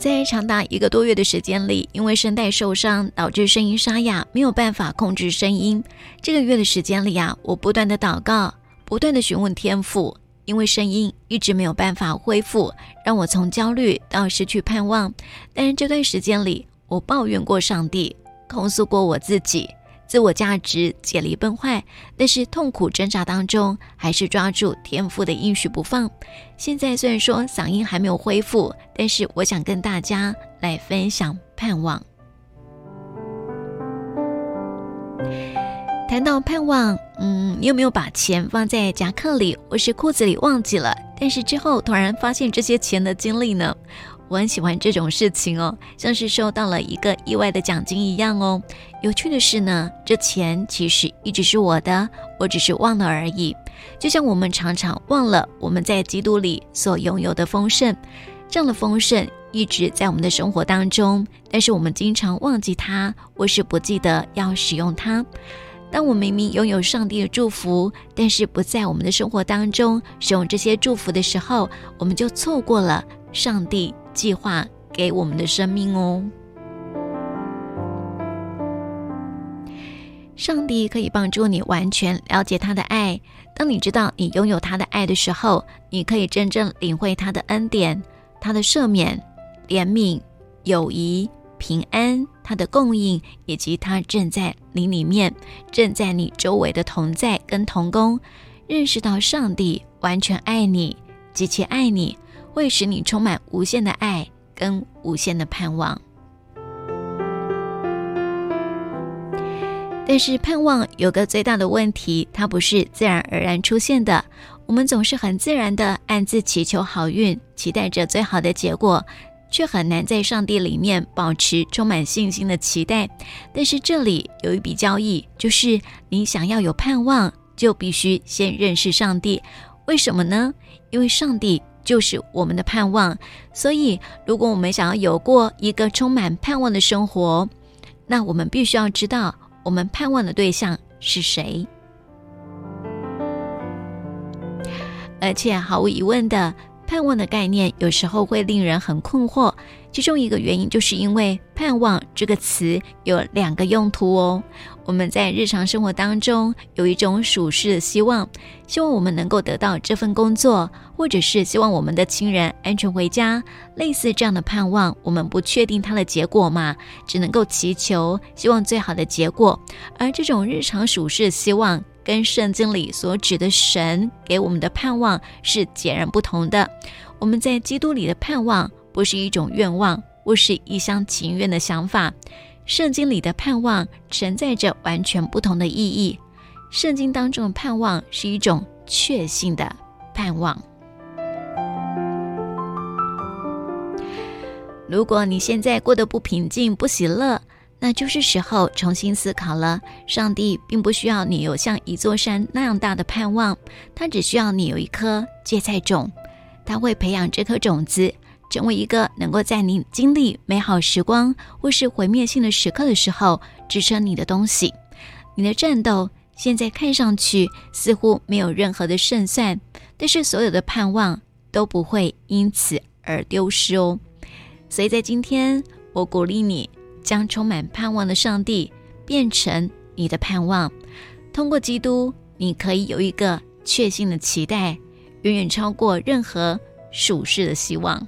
在长达一个多月的时间里，因为声带受伤导致声音沙哑，没有办法控制声音。这个月的时间里啊，我不断的祷告，不断的询问天赋，因为声音一直没有办法恢复，让我从焦虑到失去盼望。但是这段时间里，我抱怨过上帝，控诉过我自己。自我价值解离崩坏，但是痛苦挣扎当中，还是抓住天赋的应许不放。现在虽然说嗓音还没有恢复，但是我想跟大家来分享盼望。谈到盼望，嗯，你有没有把钱放在夹克里或是裤子里忘记了？但是之后突然发现这些钱的经历呢？我很喜欢这种事情哦，像是收到了一个意外的奖金一样哦。有趣的是呢，这钱其实一直是我的，我只是忘了而已。就像我们常常忘了我们在基督里所拥有的丰盛，这样的丰盛一直在我们的生活当中，但是我们经常忘记它，或是不记得要使用它。当我明明拥有上帝的祝福，但是不在我们的生活当中使用这些祝福的时候，我们就错过了上帝。计划给我们的生命哦。上帝可以帮助你完全了解他的爱。当你知道你拥有他的爱的时候，你可以真正领会他的恩典、他的赦免、怜悯、友谊、平安、他的供应，以及他正在你里面、正在你周围的同在跟同工。认识到上帝完全爱你，极其爱你。会使你充满无限的爱跟无限的盼望，但是盼望有个最大的问题，它不是自然而然出现的。我们总是很自然的暗自祈求好运，期待着最好的结果，却很难在上帝里面保持充满信心的期待。但是这里有一笔交易，就是你想要有盼望，就必须先认识上帝。为什么呢？因为上帝。就是我们的盼望，所以如果我们想要有过一个充满盼望的生活，那我们必须要知道我们盼望的对象是谁。而且毫无疑问的，盼望的概念有时候会令人很困惑。其中一个原因，就是因为“盼望”这个词有两个用途哦。我们在日常生活当中有一种属世的希望，希望我们能够得到这份工作，或者是希望我们的亲人安全回家，类似这样的盼望。我们不确定它的结果嘛，只能够祈求，希望最好的结果。而这种日常属世的希望，跟圣经里所指的神给我们的盼望是截然不同的。我们在基督里的盼望。不是一种愿望，不是一厢情愿的想法。圣经里的盼望承载着完全不同的意义。圣经当中的盼望是一种确信的盼望。如果你现在过得不平静、不喜乐，那就是时候重新思考了。上帝并不需要你有像一座山那样大的盼望，他只需要你有一颗芥菜种，他会培养这颗种子。成为一个能够在你经历美好时光或是毁灭性的时刻的时候支撑你的东西。你的战斗现在看上去似乎没有任何的胜算，但是所有的盼望都不会因此而丢失哦。所以在今天，我鼓励你将充满盼望的上帝变成你的盼望。通过基督，你可以有一个确信的期待，远远超过任何属世的希望。